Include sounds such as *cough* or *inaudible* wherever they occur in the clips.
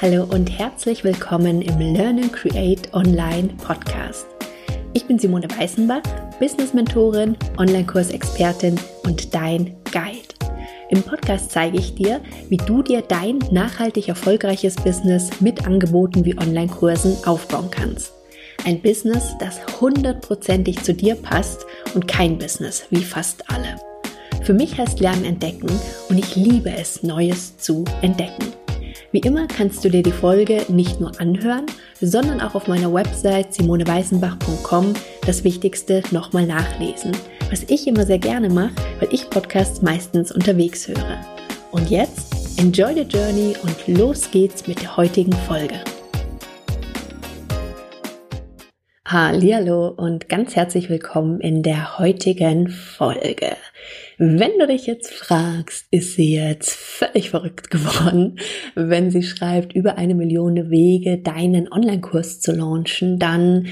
Hallo und herzlich willkommen im Learn and Create Online Podcast. Ich bin Simone Weißenbach, Business Mentorin, Online-Kursexpertin und dein Guide. Im Podcast zeige ich dir, wie du dir dein nachhaltig erfolgreiches Business mit Angeboten wie Online-Kursen aufbauen kannst. Ein Business, das hundertprozentig zu dir passt und kein Business wie fast alle. Für mich heißt Lernen entdecken und ich liebe es, Neues zu entdecken. Wie immer kannst du dir die Folge nicht nur anhören, sondern auch auf meiner Website simoneweißenbach.com das Wichtigste nochmal nachlesen, was ich immer sehr gerne mache, weil ich Podcasts meistens unterwegs höre. Und jetzt enjoy the journey und los geht's mit der heutigen Folge. Hallo und ganz herzlich willkommen in der heutigen Folge. Wenn du dich jetzt fragst, ist sie jetzt völlig verrückt geworden, wenn sie schreibt, über eine Million Wege deinen Online-Kurs zu launchen, dann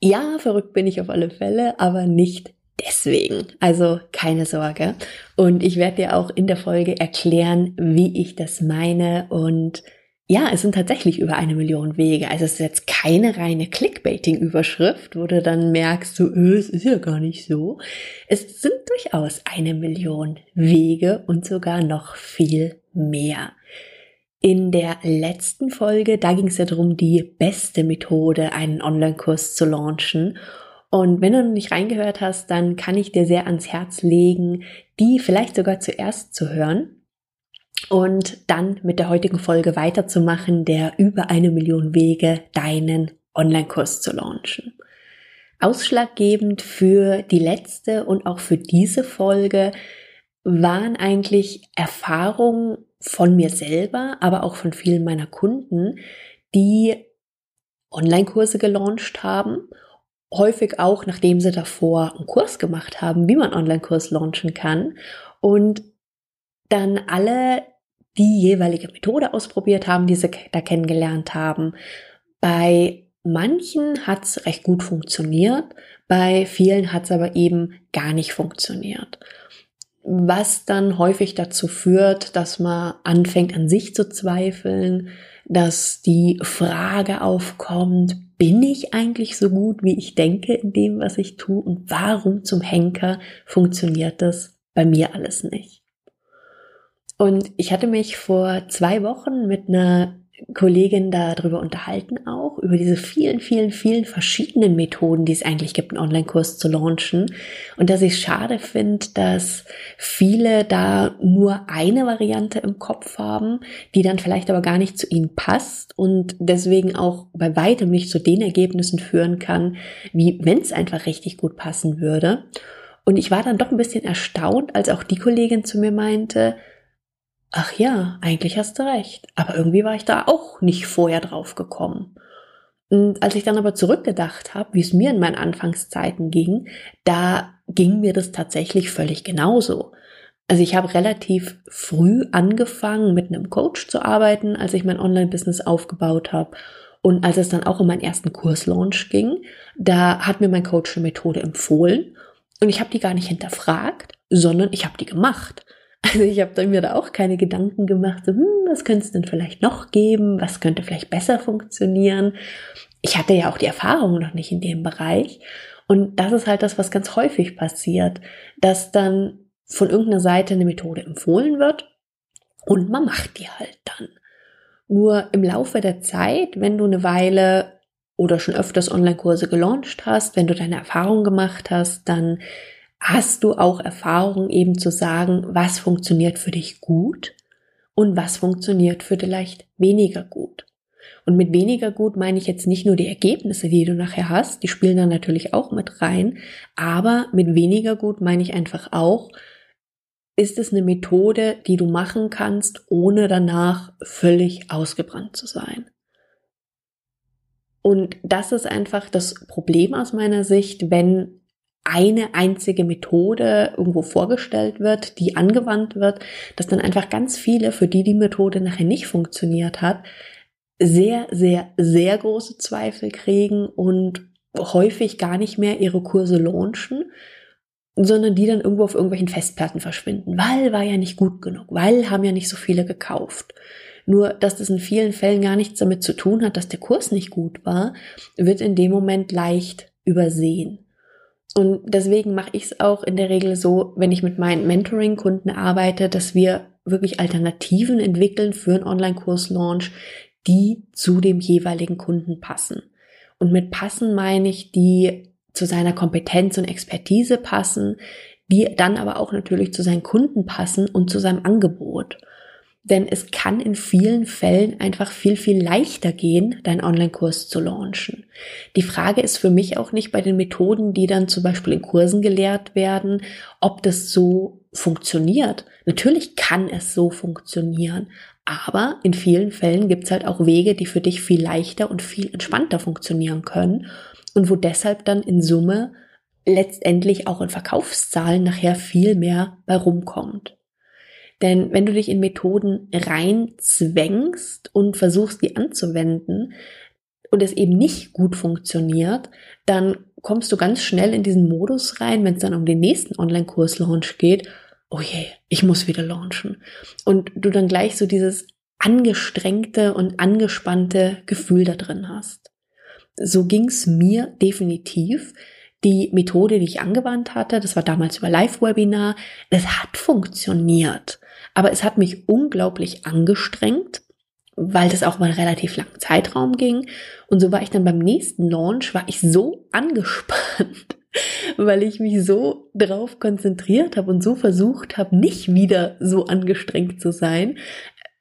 ja, verrückt bin ich auf alle Fälle, aber nicht deswegen. Also keine Sorge. Und ich werde dir auch in der Folge erklären, wie ich das meine und ja, es sind tatsächlich über eine Million Wege. Also es ist jetzt keine reine Clickbaiting-Überschrift, wo du dann merkst, so, öh, es ist ja gar nicht so. Es sind durchaus eine Million Wege und sogar noch viel mehr. In der letzten Folge, da ging es ja darum, die beste Methode, einen Online-Kurs zu launchen. Und wenn du noch nicht reingehört hast, dann kann ich dir sehr ans Herz legen, die vielleicht sogar zuerst zu hören und dann mit der heutigen Folge weiterzumachen, der über eine Million Wege, deinen Online-Kurs zu launchen. Ausschlaggebend für die letzte und auch für diese Folge waren eigentlich Erfahrungen von mir selber, aber auch von vielen meiner Kunden, die Online-Kurse gelauncht haben, häufig auch nachdem sie davor einen Kurs gemacht haben, wie man Online-Kurs launchen kann und dann alle die jeweilige Methode ausprobiert haben, die sie da kennengelernt haben. Bei manchen hat es recht gut funktioniert, bei vielen hat es aber eben gar nicht funktioniert. Was dann häufig dazu führt, dass man anfängt an sich zu zweifeln, dass die Frage aufkommt, bin ich eigentlich so gut, wie ich denke in dem, was ich tue und warum zum Henker funktioniert das bei mir alles nicht? Und ich hatte mich vor zwei Wochen mit einer Kollegin darüber unterhalten auch, über diese vielen, vielen, vielen verschiedenen Methoden, die es eigentlich gibt, einen Online-Kurs zu launchen. Und dass ich schade finde, dass viele da nur eine Variante im Kopf haben, die dann vielleicht aber gar nicht zu ihnen passt und deswegen auch bei weitem nicht zu den Ergebnissen führen kann, wie wenn es einfach richtig gut passen würde. Und ich war dann doch ein bisschen erstaunt, als auch die Kollegin zu mir meinte, ach ja, eigentlich hast du recht. Aber irgendwie war ich da auch nicht vorher drauf gekommen. Und als ich dann aber zurückgedacht habe, wie es mir in meinen Anfangszeiten ging, da ging mir das tatsächlich völlig genauso. Also ich habe relativ früh angefangen, mit einem Coach zu arbeiten, als ich mein Online-Business aufgebaut habe. Und als es dann auch um meinen ersten Kurslaunch ging, da hat mir mein Coach eine Methode empfohlen. Und ich habe die gar nicht hinterfragt, sondern ich habe die gemacht. Also ich habe mir da auch keine Gedanken gemacht, so, hm, was könnte es denn vielleicht noch geben, was könnte vielleicht besser funktionieren. Ich hatte ja auch die Erfahrung noch nicht in dem Bereich. Und das ist halt das, was ganz häufig passiert, dass dann von irgendeiner Seite eine Methode empfohlen wird und man macht die halt dann. Nur im Laufe der Zeit, wenn du eine Weile oder schon öfters Online-Kurse gelauncht hast, wenn du deine Erfahrung gemacht hast, dann hast du auch Erfahrung eben zu sagen, was funktioniert für dich gut und was funktioniert für vielleicht weniger gut. Und mit weniger gut meine ich jetzt nicht nur die Ergebnisse, die du nachher hast, die spielen dann natürlich auch mit rein, aber mit weniger gut meine ich einfach auch, ist es eine Methode, die du machen kannst, ohne danach völlig ausgebrannt zu sein. Und das ist einfach das Problem aus meiner Sicht, wenn eine einzige Methode irgendwo vorgestellt wird, die angewandt wird, dass dann einfach ganz viele, für die die Methode nachher nicht funktioniert hat, sehr, sehr, sehr große Zweifel kriegen und häufig gar nicht mehr ihre Kurse launchen, sondern die dann irgendwo auf irgendwelchen Festplatten verschwinden, weil war ja nicht gut genug, weil haben ja nicht so viele gekauft. Nur, dass das in vielen Fällen gar nichts damit zu tun hat, dass der Kurs nicht gut war, wird in dem Moment leicht übersehen. Und deswegen mache ich es auch in der Regel so, wenn ich mit meinen Mentoring-Kunden arbeite, dass wir wirklich Alternativen entwickeln für einen Online-Kurs-Launch, die zu dem jeweiligen Kunden passen. Und mit passen meine ich, die zu seiner Kompetenz und Expertise passen, die dann aber auch natürlich zu seinen Kunden passen und zu seinem Angebot. Denn es kann in vielen Fällen einfach viel, viel leichter gehen, deinen Online-Kurs zu launchen. Die Frage ist für mich auch nicht bei den Methoden, die dann zum Beispiel in Kursen gelehrt werden, ob das so funktioniert. Natürlich kann es so funktionieren, aber in vielen Fällen gibt es halt auch Wege, die für dich viel leichter und viel entspannter funktionieren können und wo deshalb dann in Summe letztendlich auch in Verkaufszahlen nachher viel mehr bei rumkommt. Denn wenn du dich in Methoden reinzwängst und versuchst, die anzuwenden und es eben nicht gut funktioniert, dann kommst du ganz schnell in diesen Modus rein, wenn es dann um den nächsten Online-Kurs-Launch geht. Oh je, ich muss wieder launchen. Und du dann gleich so dieses angestrengte und angespannte Gefühl da drin hast. So ging's mir definitiv. Die Methode, die ich angewandt hatte, das war damals über Live-Webinar, es hat funktioniert. Aber es hat mich unglaublich angestrengt, weil das auch mal einen relativ langen Zeitraum ging. Und so war ich dann beim nächsten Launch, war ich so angespannt, *laughs* weil ich mich so drauf konzentriert habe und so versucht habe, nicht wieder so angestrengt zu sein,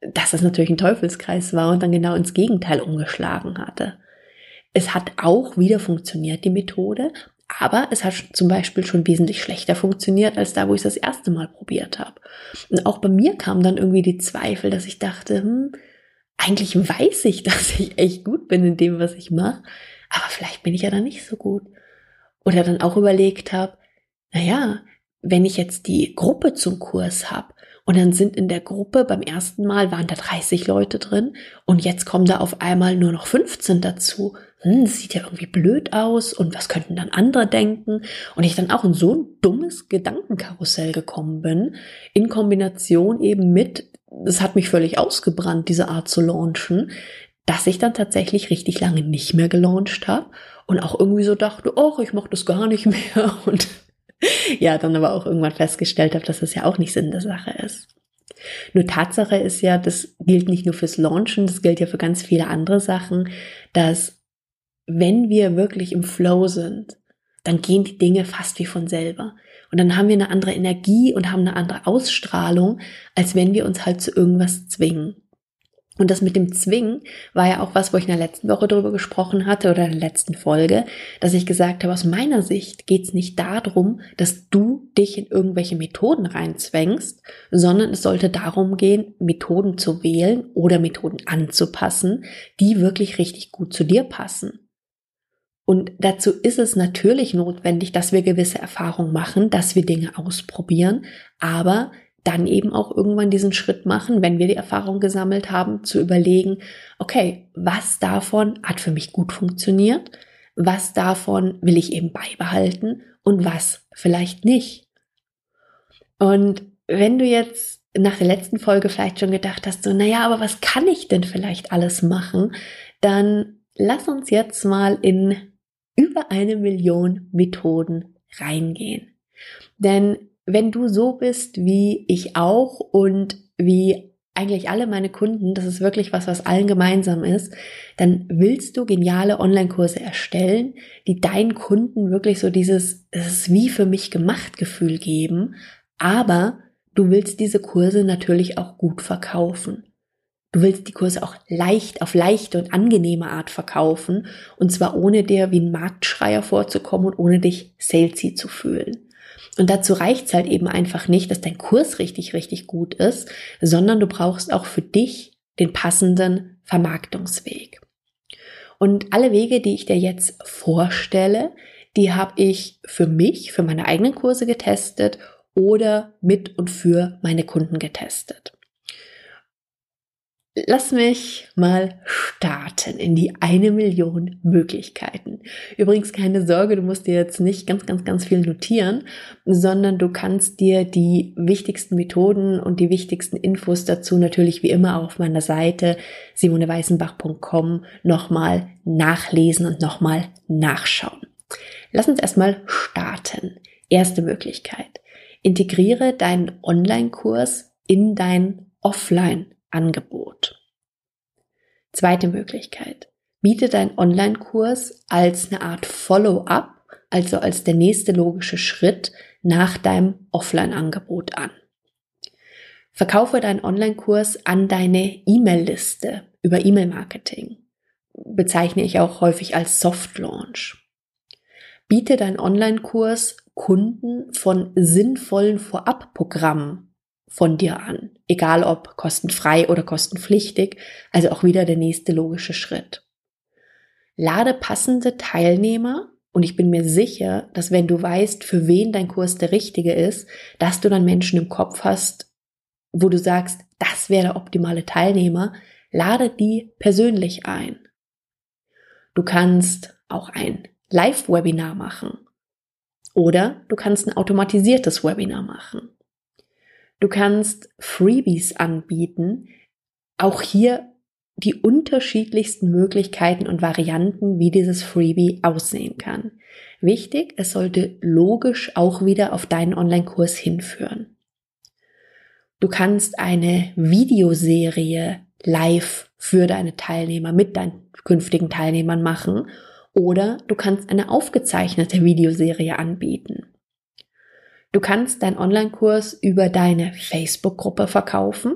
dass es natürlich ein Teufelskreis war und dann genau ins Gegenteil umgeschlagen hatte. Es hat auch wieder funktioniert, die Methode, aber es hat zum Beispiel schon wesentlich schlechter funktioniert als da, wo ich es das erste Mal probiert habe. Und auch bei mir kamen dann irgendwie die Zweifel, dass ich dachte, hm, eigentlich weiß ich, *laughs* dass ich echt gut bin in dem, was ich mache, aber vielleicht bin ich ja dann nicht so gut. Oder dann auch überlegt habe, naja, wenn ich jetzt die Gruppe zum Kurs habe und dann sind in der Gruppe beim ersten Mal waren da 30 Leute drin und jetzt kommen da auf einmal nur noch 15 dazu hm, das sieht ja irgendwie blöd aus und was könnten dann andere denken? Und ich dann auch in so ein dummes Gedankenkarussell gekommen bin, in Kombination eben mit, das hat mich völlig ausgebrannt, diese Art zu launchen, dass ich dann tatsächlich richtig lange nicht mehr gelauncht habe und auch irgendwie so dachte, oh, ich mach das gar nicht *laughs* mehr und ja, dann aber auch irgendwann festgestellt habe, dass das ja auch nicht Sinn der Sache ist. Nur Tatsache ist ja, das gilt nicht nur fürs Launchen, das gilt ja für ganz viele andere Sachen, dass wenn wir wirklich im Flow sind, dann gehen die Dinge fast wie von selber. Und dann haben wir eine andere Energie und haben eine andere Ausstrahlung, als wenn wir uns halt zu irgendwas zwingen. Und das mit dem Zwingen war ja auch was, wo ich in der letzten Woche darüber gesprochen hatte oder in der letzten Folge, dass ich gesagt habe, aus meiner Sicht geht es nicht darum, dass du dich in irgendwelche Methoden reinzwängst, sondern es sollte darum gehen, Methoden zu wählen oder Methoden anzupassen, die wirklich richtig gut zu dir passen. Und dazu ist es natürlich notwendig, dass wir gewisse Erfahrungen machen, dass wir Dinge ausprobieren, aber dann eben auch irgendwann diesen Schritt machen, wenn wir die Erfahrung gesammelt haben, zu überlegen, okay, was davon hat für mich gut funktioniert, was davon will ich eben beibehalten und was vielleicht nicht. Und wenn du jetzt nach der letzten Folge vielleicht schon gedacht hast, so, naja, aber was kann ich denn vielleicht alles machen, dann lass uns jetzt mal in über eine Million Methoden reingehen. Denn wenn du so bist wie ich auch und wie eigentlich alle meine Kunden, das ist wirklich was, was allen gemeinsam ist, dann willst du geniale Online-Kurse erstellen, die deinen Kunden wirklich so dieses, es ist wie für mich gemacht Gefühl geben, aber du willst diese Kurse natürlich auch gut verkaufen. Du willst die Kurse auch leicht, auf leichte und angenehme Art verkaufen und zwar ohne dir wie ein Marktschreier vorzukommen und ohne dich salesy zu fühlen. Und dazu reicht's halt eben einfach nicht, dass dein Kurs richtig, richtig gut ist, sondern du brauchst auch für dich den passenden Vermarktungsweg. Und alle Wege, die ich dir jetzt vorstelle, die habe ich für mich, für meine eigenen Kurse getestet oder mit und für meine Kunden getestet. Lass mich mal starten in die eine Million Möglichkeiten. Übrigens keine Sorge, du musst dir jetzt nicht ganz, ganz, ganz viel notieren, sondern du kannst dir die wichtigsten Methoden und die wichtigsten Infos dazu natürlich wie immer auf meiner Seite simoneweißenbach.com nochmal nachlesen und nochmal nachschauen. Lass uns erstmal starten. Erste Möglichkeit. Integriere deinen Online-Kurs in dein Offline Angebot. Zweite Möglichkeit. Biete dein Online-Kurs als eine Art Follow-up, also als der nächste logische Schritt nach deinem Offline-Angebot an. Verkaufe deinen Online-Kurs an deine E-Mail-Liste über E-Mail-Marketing. Bezeichne ich auch häufig als Soft Launch. Biete deinen Online-Kurs Kunden von sinnvollen Vorabprogrammen von dir an, egal ob kostenfrei oder kostenpflichtig, also auch wieder der nächste logische Schritt. Lade passende Teilnehmer und ich bin mir sicher, dass wenn du weißt, für wen dein Kurs der richtige ist, dass du dann Menschen im Kopf hast, wo du sagst, das wäre der optimale Teilnehmer, lade die persönlich ein. Du kannst auch ein Live-Webinar machen oder du kannst ein automatisiertes Webinar machen. Du kannst Freebies anbieten. Auch hier die unterschiedlichsten Möglichkeiten und Varianten, wie dieses Freebie aussehen kann. Wichtig, es sollte logisch auch wieder auf deinen Online-Kurs hinführen. Du kannst eine Videoserie live für deine Teilnehmer mit deinen künftigen Teilnehmern machen oder du kannst eine aufgezeichnete Videoserie anbieten. Du kannst deinen Online-Kurs über deine Facebook-Gruppe verkaufen.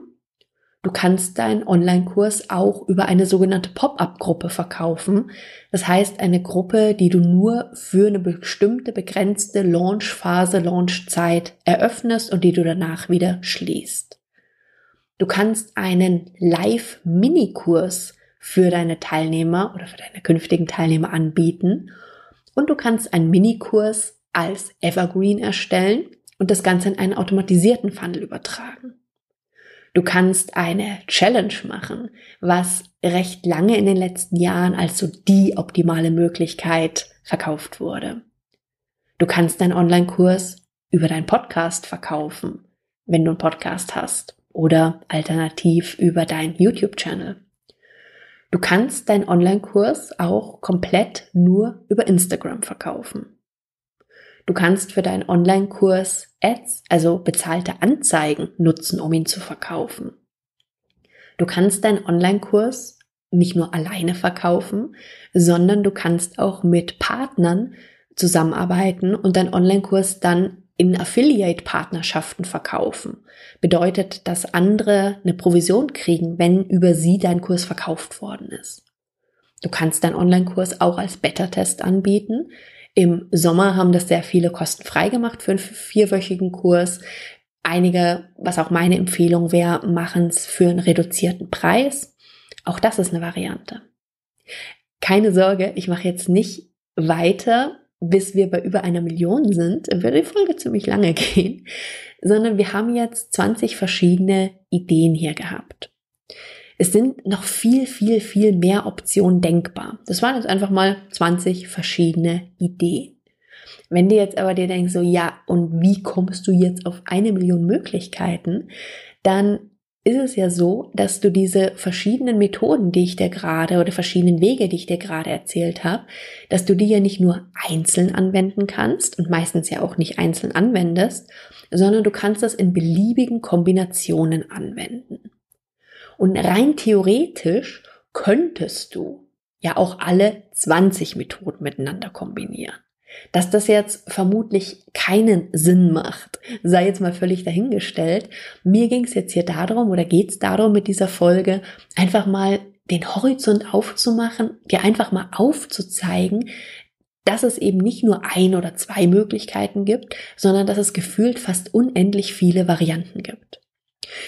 Du kannst deinen Online-Kurs auch über eine sogenannte Pop-up-Gruppe verkaufen. Das heißt, eine Gruppe, die du nur für eine bestimmte begrenzte Launch-Phase, Launch-Zeit eröffnest und die du danach wieder schließt. Du kannst einen Live-Mini-Kurs für deine Teilnehmer oder für deine künftigen Teilnehmer anbieten. Und du kannst einen Minikurs als Evergreen erstellen und das Ganze in einen automatisierten Funnel übertragen. Du kannst eine Challenge machen, was recht lange in den letzten Jahren als so die optimale Möglichkeit verkauft wurde. Du kannst deinen Online-Kurs über deinen Podcast verkaufen, wenn du einen Podcast hast, oder alternativ über deinen YouTube-Channel. Du kannst deinen Online-Kurs auch komplett nur über Instagram verkaufen. Du kannst für deinen Online-Kurs Ads, also bezahlte Anzeigen, nutzen, um ihn zu verkaufen. Du kannst deinen Online-Kurs nicht nur alleine verkaufen, sondern du kannst auch mit Partnern zusammenarbeiten und deinen Online-Kurs dann in Affiliate-Partnerschaften verkaufen. Bedeutet, dass andere eine Provision kriegen, wenn über sie dein Kurs verkauft worden ist. Du kannst deinen Online-Kurs auch als Beta-Test anbieten. Im Sommer haben das sehr viele kostenfrei gemacht für einen vierwöchigen Kurs. Einige, was auch meine Empfehlung wäre, machen es für einen reduzierten Preis. Auch das ist eine Variante. Keine Sorge, ich mache jetzt nicht weiter, bis wir bei über einer Million sind. Würde die Folge ziemlich lange *laughs* gehen. Sondern wir haben jetzt 20 verschiedene Ideen hier gehabt. Es sind noch viel, viel, viel mehr Optionen denkbar. Das waren jetzt einfach mal 20 verschiedene Ideen. Wenn du jetzt aber dir denkst, so ja, und wie kommst du jetzt auf eine Million Möglichkeiten, dann ist es ja so, dass du diese verschiedenen Methoden, die ich dir gerade oder verschiedenen Wege, die ich dir gerade erzählt habe, dass du die ja nicht nur einzeln anwenden kannst und meistens ja auch nicht einzeln anwendest, sondern du kannst das in beliebigen Kombinationen anwenden. Und rein theoretisch könntest du ja auch alle 20 Methoden miteinander kombinieren. Dass das jetzt vermutlich keinen Sinn macht, sei jetzt mal völlig dahingestellt. Mir ging es jetzt hier darum oder geht es darum mit dieser Folge, einfach mal den Horizont aufzumachen, dir einfach mal aufzuzeigen, dass es eben nicht nur ein oder zwei Möglichkeiten gibt, sondern dass es gefühlt fast unendlich viele Varianten gibt.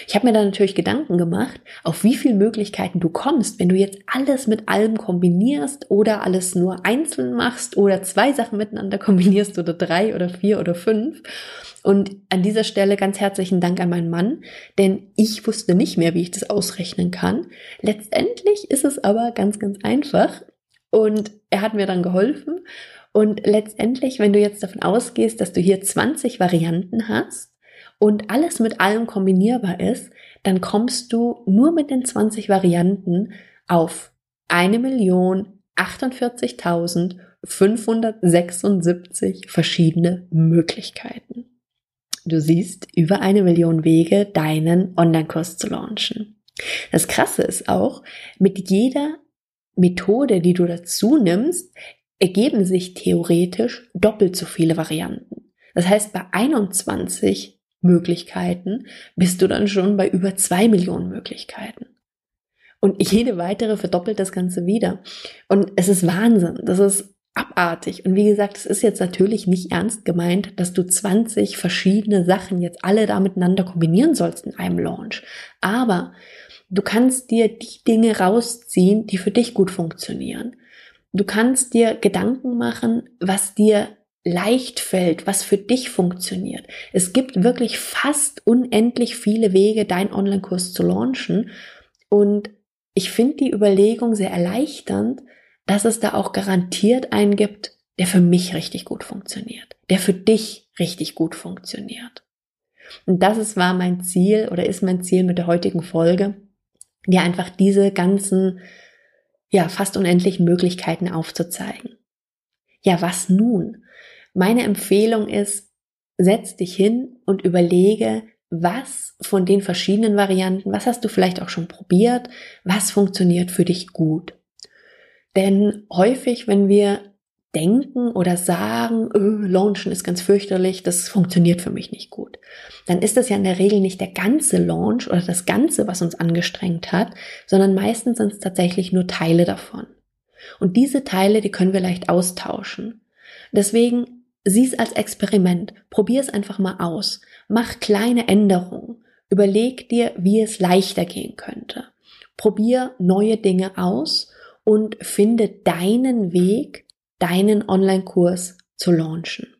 Ich habe mir da natürlich Gedanken gemacht, auf wie viele Möglichkeiten du kommst, wenn du jetzt alles mit allem kombinierst oder alles nur einzeln machst oder zwei Sachen miteinander *laughs* kombinierst oder drei oder vier oder fünf. Und an dieser Stelle ganz herzlichen Dank an meinen Mann, denn ich wusste nicht mehr, wie ich das ausrechnen kann. Letztendlich ist es aber ganz, ganz einfach und er hat mir dann geholfen. Und letztendlich, wenn du jetzt davon ausgehst, dass du hier 20 Varianten hast, und alles mit allem kombinierbar ist, dann kommst du nur mit den 20 Varianten auf 1.048.576 verschiedene Möglichkeiten. Du siehst über eine Million Wege, deinen Online-Kurs zu launchen. Das Krasse ist auch, mit jeder Methode, die du dazu nimmst, ergeben sich theoretisch doppelt so viele Varianten. Das heißt, bei 21 Möglichkeiten, bist du dann schon bei über zwei Millionen Möglichkeiten. Und jede weitere verdoppelt das Ganze wieder. Und es ist Wahnsinn. Das ist abartig. Und wie gesagt, es ist jetzt natürlich nicht ernst gemeint, dass du 20 verschiedene Sachen jetzt alle da miteinander kombinieren sollst in einem Launch. Aber du kannst dir die Dinge rausziehen, die für dich gut funktionieren. Du kannst dir Gedanken machen, was dir leicht fällt, was für dich funktioniert. Es gibt wirklich fast unendlich viele Wege, deinen Online-Kurs zu launchen. Und ich finde die Überlegung sehr erleichternd, dass es da auch garantiert einen gibt, der für mich richtig gut funktioniert, der für dich richtig gut funktioniert. Und das ist, war mein Ziel oder ist mein Ziel mit der heutigen Folge, dir einfach diese ganzen, ja, fast unendlichen Möglichkeiten aufzuzeigen. Ja, was nun? Meine Empfehlung ist, setz dich hin und überlege, was von den verschiedenen Varianten, was hast du vielleicht auch schon probiert, was funktioniert für dich gut. Denn häufig, wenn wir denken oder sagen, öh, Launchen ist ganz fürchterlich, das funktioniert für mich nicht gut, dann ist das ja in der Regel nicht der ganze Launch oder das Ganze, was uns angestrengt hat, sondern meistens sind es tatsächlich nur Teile davon. Und diese Teile, die können wir leicht austauschen. Deswegen Sieh es als Experiment. Probier es einfach mal aus. Mach kleine Änderungen. Überleg dir, wie es leichter gehen könnte. Probier neue Dinge aus und finde deinen Weg, deinen Online-Kurs zu launchen.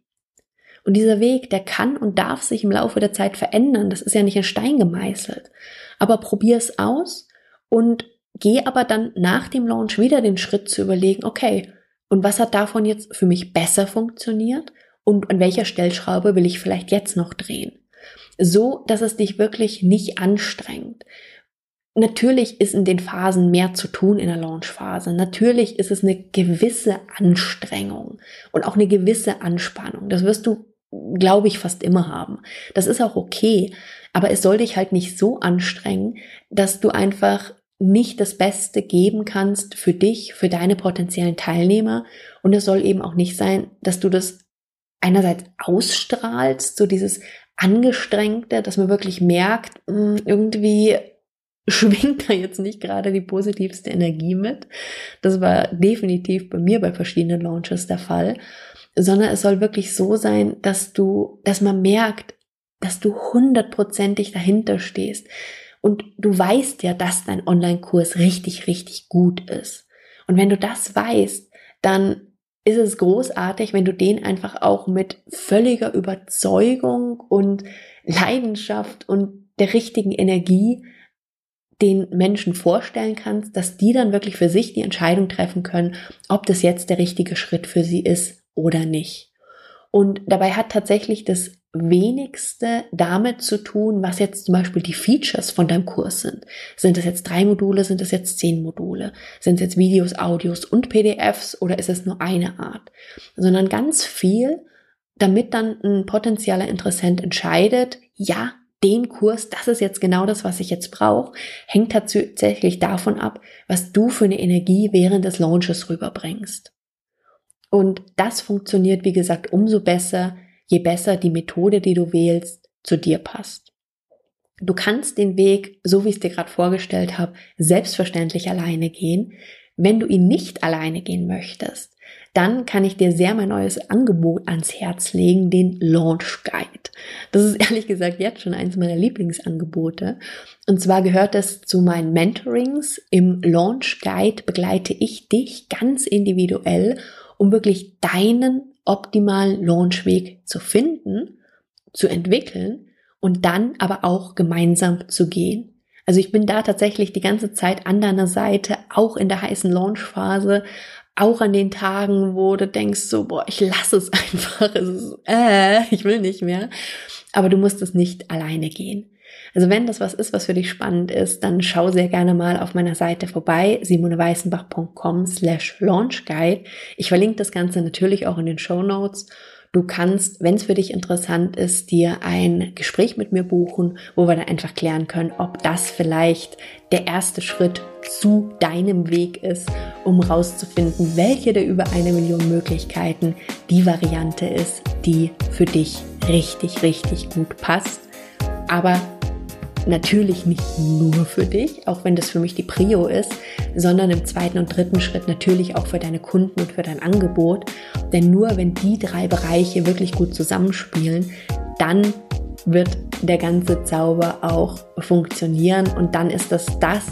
Und dieser Weg, der kann und darf sich im Laufe der Zeit verändern. Das ist ja nicht in Stein gemeißelt. Aber probier es aus und geh aber dann nach dem Launch wieder den Schritt zu überlegen, okay, und was hat davon jetzt für mich besser funktioniert? Und an welcher Stellschraube will ich vielleicht jetzt noch drehen? So, dass es dich wirklich nicht anstrengt. Natürlich ist in den Phasen mehr zu tun in der Launchphase. Natürlich ist es eine gewisse Anstrengung und auch eine gewisse Anspannung. Das wirst du, glaube ich, fast immer haben. Das ist auch okay. Aber es soll dich halt nicht so anstrengen, dass du einfach nicht das Beste geben kannst für dich, für deine potenziellen Teilnehmer. Und es soll eben auch nicht sein, dass du das einerseits ausstrahlst, so dieses Angestrengte, dass man wirklich merkt, hm, irgendwie *laughs* schwingt da jetzt nicht gerade die positivste Energie mit. Das war definitiv bei mir bei verschiedenen Launches der Fall, sondern es soll wirklich so sein, dass du, dass man merkt, dass du hundertprozentig dahinter stehst, und du weißt ja, dass dein Online-Kurs richtig, richtig gut ist. Und wenn du das weißt, dann ist es großartig, wenn du den einfach auch mit völliger Überzeugung und Leidenschaft und der richtigen Energie den Menschen vorstellen kannst, dass die dann wirklich für sich die Entscheidung treffen können, ob das jetzt der richtige Schritt für sie ist oder nicht. Und dabei hat tatsächlich das wenigste damit zu tun, was jetzt zum Beispiel die Features von deinem Kurs sind. Sind es jetzt drei Module, sind es jetzt zehn Module? Sind es jetzt Videos, Audios und PDFs oder ist es nur eine Art? Sondern ganz viel, damit dann ein potenzieller Interessent entscheidet, ja, den Kurs, das ist jetzt genau das, was ich jetzt brauche, hängt tatsächlich davon ab, was du für eine Energie während des Launches rüberbringst. Und das funktioniert, wie gesagt, umso besser, je besser die Methode, die du wählst, zu dir passt. Du kannst den Weg, so wie ich es dir gerade vorgestellt habe, selbstverständlich alleine gehen. Wenn du ihn nicht alleine gehen möchtest, dann kann ich dir sehr mein neues Angebot ans Herz legen, den Launch Guide. Das ist *laughs* ehrlich gesagt jetzt schon eins meiner Lieblingsangebote. Und zwar gehört es zu meinen Mentorings. Im Launch Guide begleite ich dich ganz individuell, um wirklich deinen optimalen Launchweg zu finden, zu entwickeln und dann aber auch gemeinsam zu gehen. Also ich bin da tatsächlich die ganze Zeit an deiner Seite, auch in der heißen Launchphase, auch an den Tagen, wo du denkst so, boah, ich lasse es *laughs* einfach, es ist, äh, ich will nicht mehr. Aber du musst es nicht alleine gehen. Also wenn das was ist, was für dich spannend ist, dann schau sehr gerne mal auf meiner Seite vorbei, simoneweißenbach.com slash launchguide. Ich verlinke das Ganze natürlich auch in den Show Notes Du kannst, wenn es für dich interessant ist, dir ein Gespräch mit mir buchen, wo wir dann einfach klären können, ob das vielleicht der erste Schritt zu deinem Weg ist, um rauszufinden, welche der über eine Million Möglichkeiten die Variante ist, die für dich richtig, richtig gut passt. Aber natürlich nicht nur für dich, auch wenn das für mich die Prio ist, sondern im zweiten und dritten Schritt natürlich auch für deine Kunden und für dein Angebot. Denn nur wenn die drei Bereiche wirklich gut zusammenspielen, dann wird der ganze Zauber auch funktionieren und dann ist das das,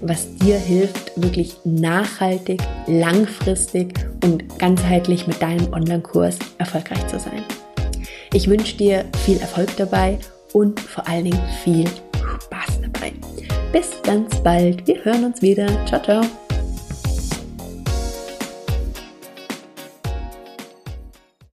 was dir hilft, wirklich nachhaltig, langfristig und ganzheitlich mit deinem Online-Kurs erfolgreich zu sein. Ich wünsche dir viel Erfolg dabei und vor allen Dingen viel Spaß dabei. Bis ganz bald. Wir hören uns wieder. Ciao, ciao.